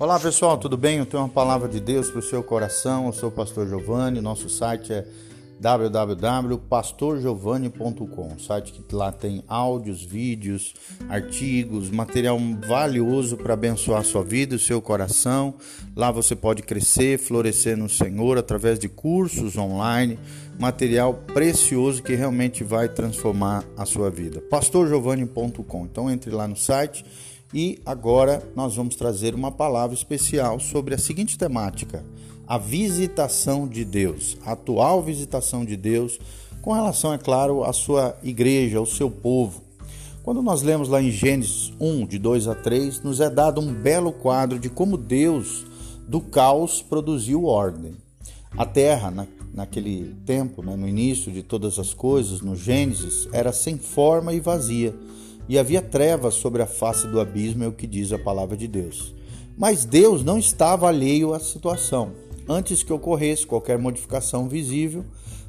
Olá pessoal, tudo bem? Eu tenho uma palavra de Deus para o seu coração. Eu sou o pastor Giovanni, nosso site é www.pastorgiovanni.com, site que lá tem áudios, vídeos, artigos, material valioso para abençoar a sua vida o seu coração. Lá você pode crescer, florescer no Senhor através de cursos online, material precioso que realmente vai transformar a sua vida. pastorgiovanni.com. Então entre lá no site e agora nós vamos trazer uma palavra especial sobre a seguinte temática: a visitação de Deus, a atual visitação de Deus, com relação, é claro, à sua igreja, ao seu povo. Quando nós lemos lá em Gênesis 1, de 2 a 3, nos é dado um belo quadro de como Deus, do caos, produziu ordem. A terra, na, naquele tempo, né, no início de todas as coisas, no Gênesis, era sem forma e vazia e havia trevas sobre a face do abismo, é o que diz a palavra de Deus. Mas Deus não estava alheio à situação. Antes que ocorresse qualquer modificação visível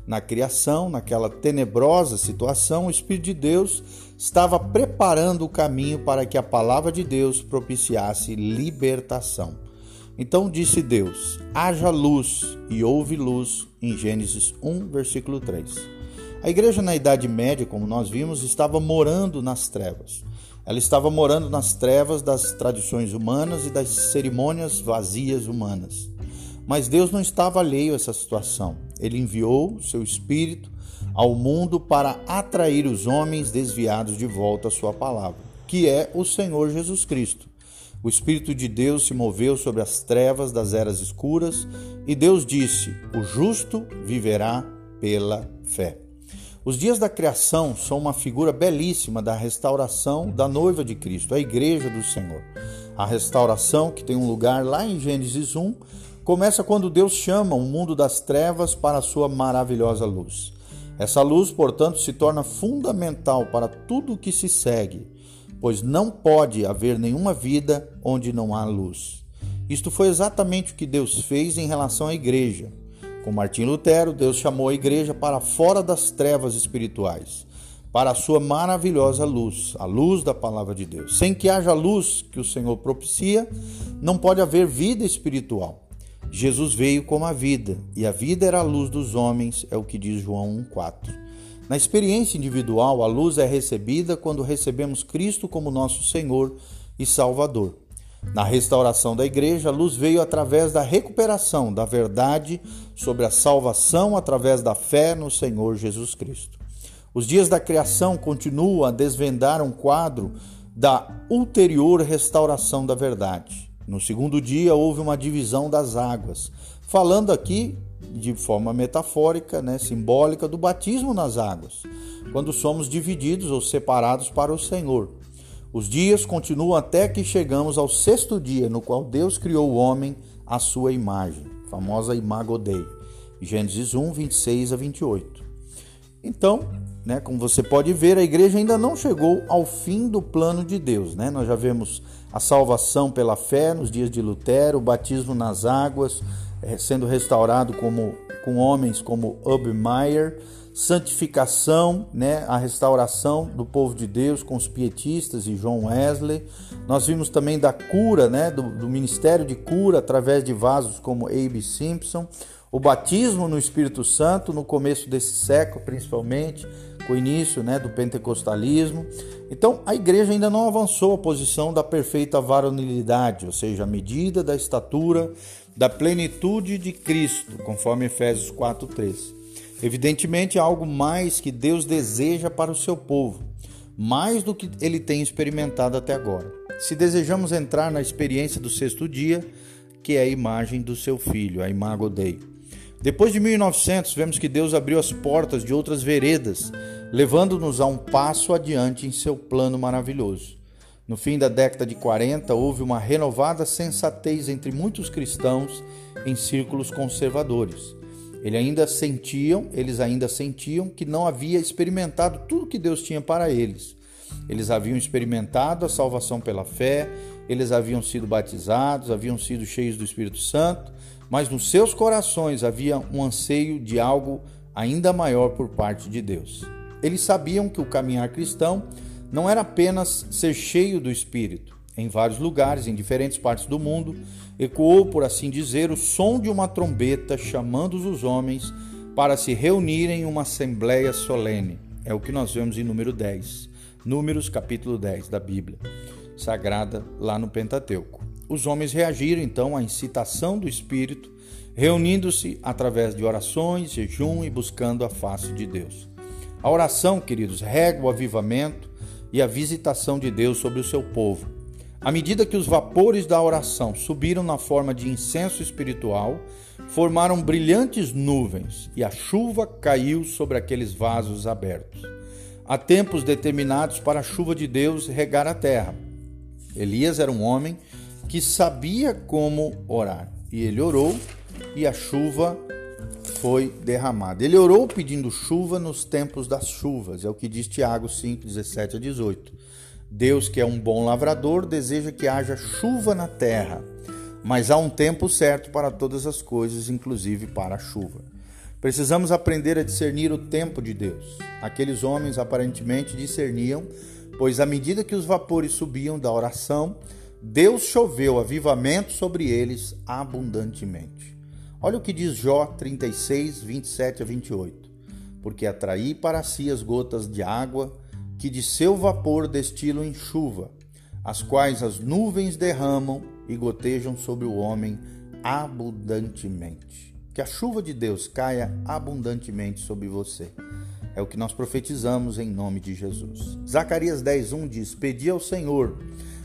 na criação, naquela tenebrosa situação, o Espírito de Deus estava preparando o caminho para que a palavra de Deus propiciasse libertação. Então disse Deus: haja luz, e houve luz, em Gênesis 1, versículo 3. A igreja na Idade Média, como nós vimos, estava morando nas trevas. Ela estava morando nas trevas das tradições humanas e das cerimônias vazias humanas. Mas Deus não estava alheio a essa situação. Ele enviou seu Espírito ao mundo para atrair os homens desviados de volta à sua palavra, que é o Senhor Jesus Cristo. O Espírito de Deus se moveu sobre as trevas das eras escuras e Deus disse: O justo viverá pela fé. Os dias da criação são uma figura belíssima da restauração da noiva de Cristo, a igreja do Senhor. A restauração, que tem um lugar lá em Gênesis 1, começa quando Deus chama o mundo das trevas para a sua maravilhosa luz. Essa luz, portanto, se torna fundamental para tudo o que se segue, pois não pode haver nenhuma vida onde não há luz. Isto foi exatamente o que Deus fez em relação à igreja. Com Martim Lutero, Deus chamou a igreja para fora das trevas espirituais, para a sua maravilhosa luz, a luz da palavra de Deus. Sem que haja luz que o Senhor propicia, não pode haver vida espiritual. Jesus veio como a vida, e a vida era a luz dos homens, é o que diz João 1,4. Na experiência individual, a luz é recebida quando recebemos Cristo como nosso Senhor e Salvador. Na restauração da igreja, a luz veio através da recuperação da verdade sobre a salvação através da fé no Senhor Jesus Cristo. Os dias da criação continuam a desvendar um quadro da ulterior restauração da verdade. No segundo dia houve uma divisão das águas, falando aqui de forma metafórica, né, simbólica, do batismo nas águas, quando somos divididos ou separados para o Senhor. Os dias continuam até que chegamos ao sexto dia, no qual Deus criou o homem à sua imagem, famosa imago Dei. Gênesis 1, 26 a 28. Então, né, como você pode ver, a igreja ainda não chegou ao fim do plano de Deus. Né? Nós já vemos a salvação pela fé nos dias de Lutero, o batismo nas águas, eh, sendo restaurado como, com homens como Obermeyer, santificação, né, a restauração do povo de Deus com os pietistas e John Wesley. Nós vimos também da cura, né, do, do ministério de cura através de vasos como A.B. Simpson, o batismo no Espírito Santo no começo desse século, principalmente, com o início né, do pentecostalismo. Então, a igreja ainda não avançou a posição da perfeita varonilidade, ou seja, a medida da estatura da plenitude de Cristo, conforme Efésios 4:3. Evidentemente, há algo mais que Deus deseja para o seu povo, mais do que ele tem experimentado até agora. Se desejamos entrar na experiência do sexto dia, que é a imagem do seu filho, a imago Dei. Depois de 1900, vemos que Deus abriu as portas de outras veredas, levando-nos a um passo adiante em seu plano maravilhoso. No fim da década de 40, houve uma renovada sensatez entre muitos cristãos em círculos conservadores. Eles ainda sentiam, eles ainda sentiam que não havia experimentado tudo que Deus tinha para eles. Eles haviam experimentado a salvação pela fé, eles haviam sido batizados, haviam sido cheios do Espírito Santo, mas nos seus corações havia um anseio de algo ainda maior por parte de Deus. Eles sabiam que o caminhar cristão não era apenas ser cheio do Espírito, Em vários lugares, em diferentes partes do mundo, ecoou, por assim dizer, o som de uma trombeta chamando os homens para se reunirem em uma assembleia solene. É o que nós vemos em número 10, Números capítulo 10 da Bíblia Sagrada, lá no Pentateuco. Os homens reagiram então à incitação do Espírito, reunindo-se através de orações, jejum e buscando a face de Deus. A oração, queridos, rega o avivamento e a visitação de Deus sobre o seu povo. À medida que os vapores da oração subiram na forma de incenso espiritual, formaram brilhantes nuvens e a chuva caiu sobre aqueles vasos abertos. Há tempos determinados para a chuva de Deus regar a terra. Elias era um homem que sabia como orar e ele orou e a chuva foi derramada. Ele orou pedindo chuva nos tempos das chuvas, é o que diz Tiago 5, 17 a 18. Deus, que é um bom lavrador, deseja que haja chuva na terra, mas há um tempo certo para todas as coisas, inclusive para a chuva. Precisamos aprender a discernir o tempo de Deus. Aqueles homens aparentemente discerniam, pois à medida que os vapores subiam da oração, Deus choveu avivamento sobre eles abundantemente. Olha o que diz Jó 36, 27 a 28. Porque atraí para si as gotas de água que de seu vapor destilam em chuva, as quais as nuvens derramam e gotejam sobre o homem abundantemente. Que a chuva de Deus caia abundantemente sobre você. É o que nós profetizamos em nome de Jesus. Zacarias 10:1 diz: Pedi ao Senhor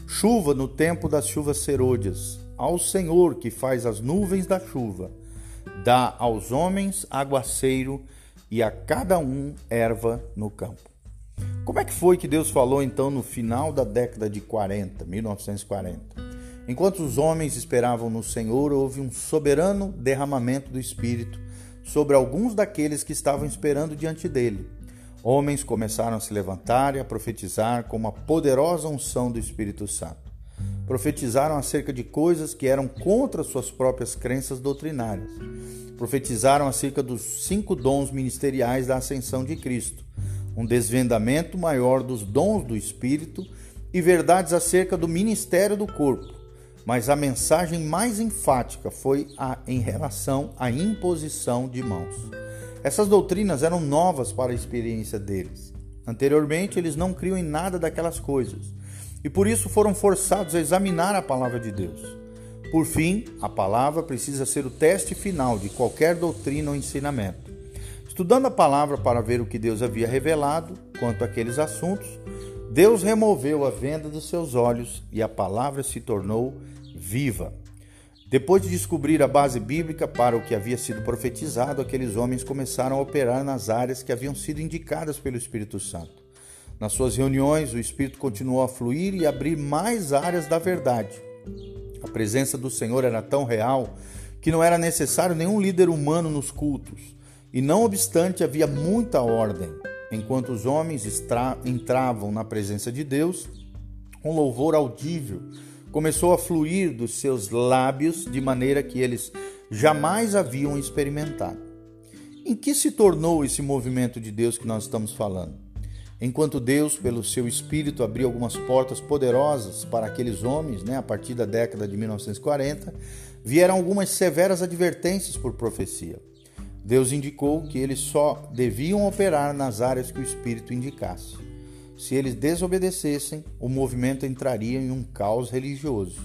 chuva no tempo das chuvas serôdias, ao Senhor que faz as nuvens da chuva dá aos homens aguaceiro e a cada um erva no campo. Como é que foi que Deus falou então no final da década de 40, 1940? Enquanto os homens esperavam no Senhor, houve um soberano derramamento do Espírito sobre alguns daqueles que estavam esperando diante dele. Homens começaram a se levantar e a profetizar com uma poderosa unção do Espírito Santo. Profetizaram acerca de coisas que eram contra suas próprias crenças doutrinárias profetizaram acerca dos cinco dons ministeriais da ascensão de Cristo, um desvendamento maior dos dons do Espírito e verdades acerca do ministério do corpo. Mas a mensagem mais enfática foi a, em relação à imposição de mãos. Essas doutrinas eram novas para a experiência deles. Anteriormente, eles não criam em nada daquelas coisas e por isso foram forçados a examinar a palavra de Deus. Por fim, a palavra precisa ser o teste final de qualquer doutrina ou ensinamento. Estudando a palavra para ver o que Deus havia revelado quanto àqueles assuntos, Deus removeu a venda dos seus olhos e a palavra se tornou viva. Depois de descobrir a base bíblica para o que havia sido profetizado, aqueles homens começaram a operar nas áreas que haviam sido indicadas pelo Espírito Santo. Nas suas reuniões, o Espírito continuou a fluir e abrir mais áreas da verdade. A presença do Senhor era tão real que não era necessário nenhum líder humano nos cultos, e não obstante havia muita ordem. Enquanto os homens entravam na presença de Deus, um louvor audível começou a fluir dos seus lábios de maneira que eles jamais haviam experimentado. Em que se tornou esse movimento de Deus que nós estamos falando? Enquanto Deus, pelo seu espírito, abriu algumas portas poderosas para aqueles homens, né, a partir da década de 1940, vieram algumas severas advertências por profecia. Deus indicou que eles só deviam operar nas áreas que o espírito indicasse. Se eles desobedecessem, o movimento entraria em um caos religioso.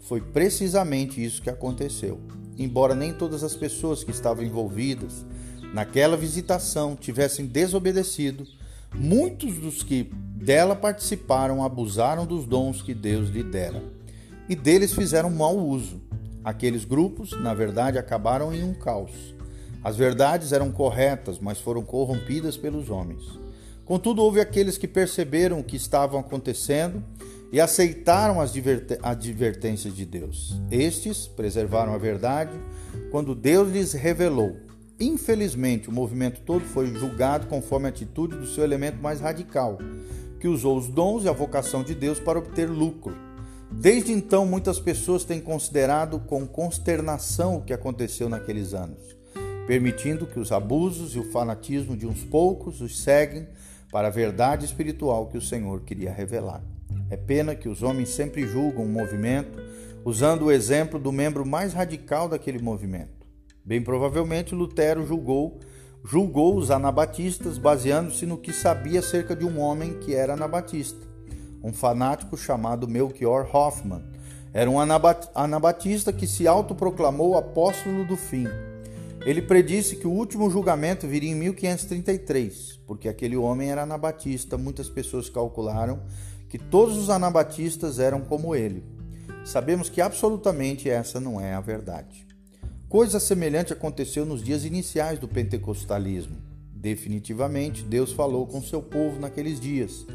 Foi precisamente isso que aconteceu. Embora nem todas as pessoas que estavam envolvidas naquela visitação tivessem desobedecido, Muitos dos que dela participaram abusaram dos dons que Deus lhe dera e deles fizeram mau uso. Aqueles grupos, na verdade, acabaram em um caos. As verdades eram corretas, mas foram corrompidas pelos homens. Contudo, houve aqueles que perceberam o que estava acontecendo e aceitaram as advertências de Deus. Estes preservaram a verdade quando Deus lhes revelou Infelizmente, o movimento todo foi julgado conforme a atitude do seu elemento mais radical, que usou os dons e a vocação de Deus para obter lucro. Desde então, muitas pessoas têm considerado com consternação o que aconteceu naqueles anos, permitindo que os abusos e o fanatismo de uns poucos os seguem para a verdade espiritual que o Senhor queria revelar. É pena que os homens sempre julgam um movimento usando o exemplo do membro mais radical daquele movimento. Bem provavelmente Lutero julgou julgou os anabatistas baseando-se no que sabia acerca de um homem que era anabatista, um fanático chamado Melchior Hoffman. Era um anabatista que se autoproclamou apóstolo do fim. Ele predisse que o último julgamento viria em 1533, porque aquele homem era anabatista. Muitas pessoas calcularam que todos os anabatistas eram como ele. Sabemos que absolutamente essa não é a verdade. Coisa semelhante aconteceu nos dias iniciais do pentecostalismo. Definitivamente, Deus falou com seu povo naqueles dias,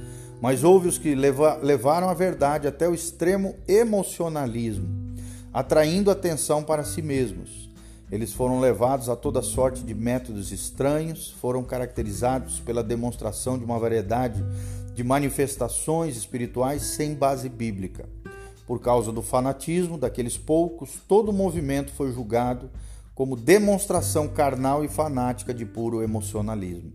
mas houve os que levaram a verdade até o extremo emocionalismo, atraindo atenção para si mesmos. Eles foram levados a toda sorte de métodos estranhos, foram caracterizados pela demonstração de uma variedade de manifestações espirituais sem base bíblica. Por causa do fanatismo daqueles poucos, todo o movimento foi julgado como demonstração carnal e fanática de puro emocionalismo.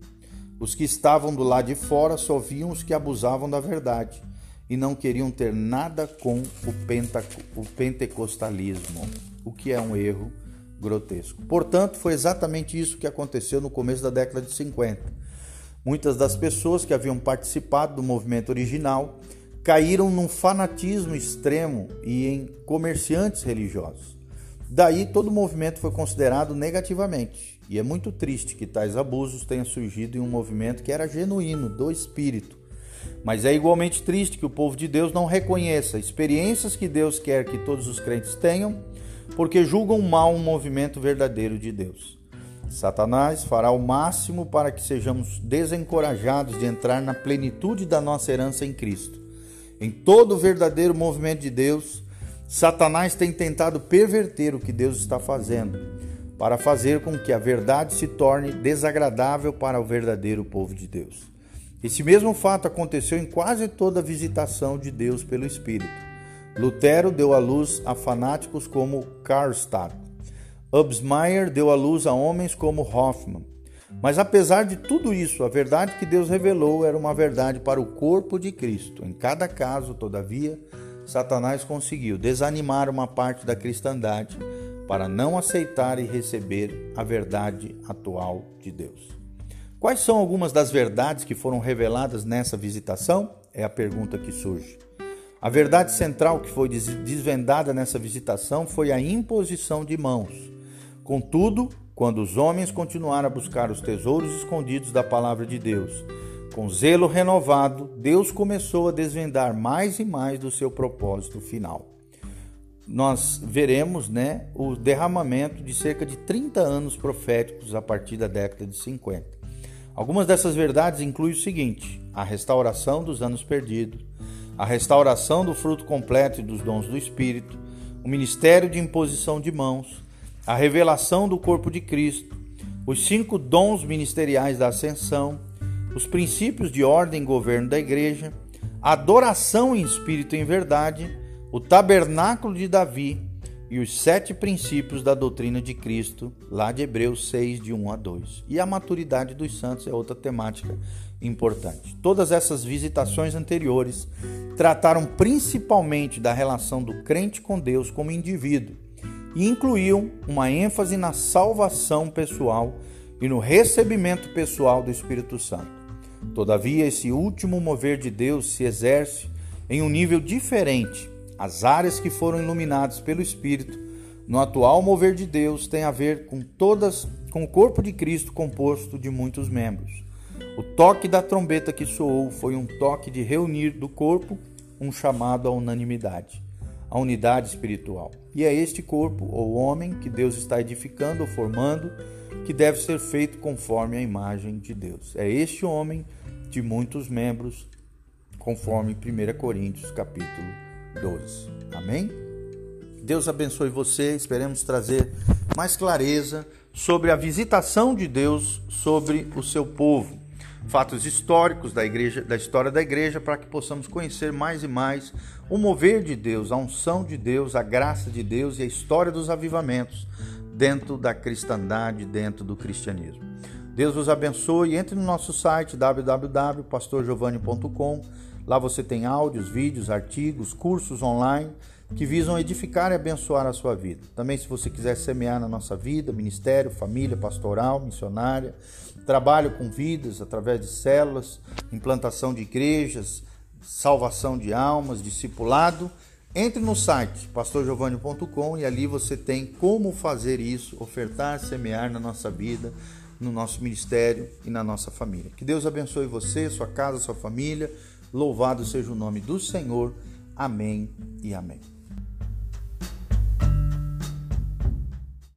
Os que estavam do lado de fora só viam os que abusavam da verdade e não queriam ter nada com o, o pentecostalismo, o que é um erro grotesco. Portanto, foi exatamente isso que aconteceu no começo da década de 50. Muitas das pessoas que haviam participado do movimento original caíram num fanatismo extremo e em comerciantes religiosos. Daí todo o movimento foi considerado negativamente, e é muito triste que tais abusos tenham surgido em um movimento que era genuíno, do espírito. Mas é igualmente triste que o povo de Deus não reconheça experiências que Deus quer que todos os crentes tenham, porque julgam mal um movimento verdadeiro de Deus. Satanás fará o máximo para que sejamos desencorajados de entrar na plenitude da nossa herança em Cristo. Em todo o verdadeiro movimento de Deus, Satanás tem tentado perverter o que Deus está fazendo, para fazer com que a verdade se torne desagradável para o verdadeiro povo de Deus. Esse mesmo fato aconteceu em quase toda a visitação de Deus pelo Espírito. Lutero deu à luz a fanáticos como Karlstadt. Ubsmeier deu à luz a homens como Hoffman. Mas apesar de tudo isso, a verdade que Deus revelou era uma verdade para o corpo de Cristo. Em cada caso, todavia, Satanás conseguiu desanimar uma parte da cristandade para não aceitar e receber a verdade atual de Deus. Quais são algumas das verdades que foram reveladas nessa visitação? É a pergunta que surge. A verdade central que foi desvendada nessa visitação foi a imposição de mãos. Contudo, quando os homens continuaram a buscar os tesouros escondidos da palavra de Deus. Com zelo renovado, Deus começou a desvendar mais e mais do seu propósito final. Nós veremos né, o derramamento de cerca de 30 anos proféticos a partir da década de 50. Algumas dessas verdades incluem o seguinte: a restauração dos anos perdidos, a restauração do fruto completo e dos dons do Espírito, o ministério de imposição de mãos, a revelação do corpo de Cristo, os cinco dons ministeriais da ascensão, os princípios de ordem e governo da igreja, a adoração em espírito e em verdade, o tabernáculo de Davi e os sete princípios da doutrina de Cristo, lá de Hebreus 6, de 1 a 2. E a maturidade dos santos é outra temática importante. Todas essas visitações anteriores trataram principalmente da relação do crente com Deus como indivíduo e incluíam uma ênfase na salvação pessoal e no recebimento pessoal do Espírito Santo. Todavia, esse último mover de Deus se exerce em um nível diferente. As áreas que foram iluminadas pelo Espírito no atual mover de Deus têm a ver com todas com o corpo de Cristo composto de muitos membros. O toque da trombeta que soou foi um toque de reunir do corpo, um chamado à unanimidade a unidade espiritual. E é este corpo, ou homem, que Deus está edificando ou formando, que deve ser feito conforme a imagem de Deus. É este homem de muitos membros, conforme 1 Coríntios capítulo 12. Amém? Deus abençoe você, esperemos trazer mais clareza sobre a visitação de Deus sobre o seu povo fatos históricos da igreja, da história da igreja, para que possamos conhecer mais e mais o mover de Deus, a unção de Deus, a graça de Deus e a história dos avivamentos dentro da cristandade, dentro do cristianismo. Deus os abençoe. Entre no nosso site www.pastorgiovanni.com. Lá você tem áudios, vídeos, artigos, cursos online que visam edificar e abençoar a sua vida. Também, se você quiser semear na nossa vida, ministério, família, pastoral, missionária, trabalho com vidas através de células, implantação de igrejas, salvação de almas, discipulado, entre no site pastorgiovanni.com e ali você tem como fazer isso, ofertar, semear na nossa vida, no nosso ministério e na nossa família. Que Deus abençoe você, sua casa, sua família. Louvado seja o nome do Senhor. Amém e amém.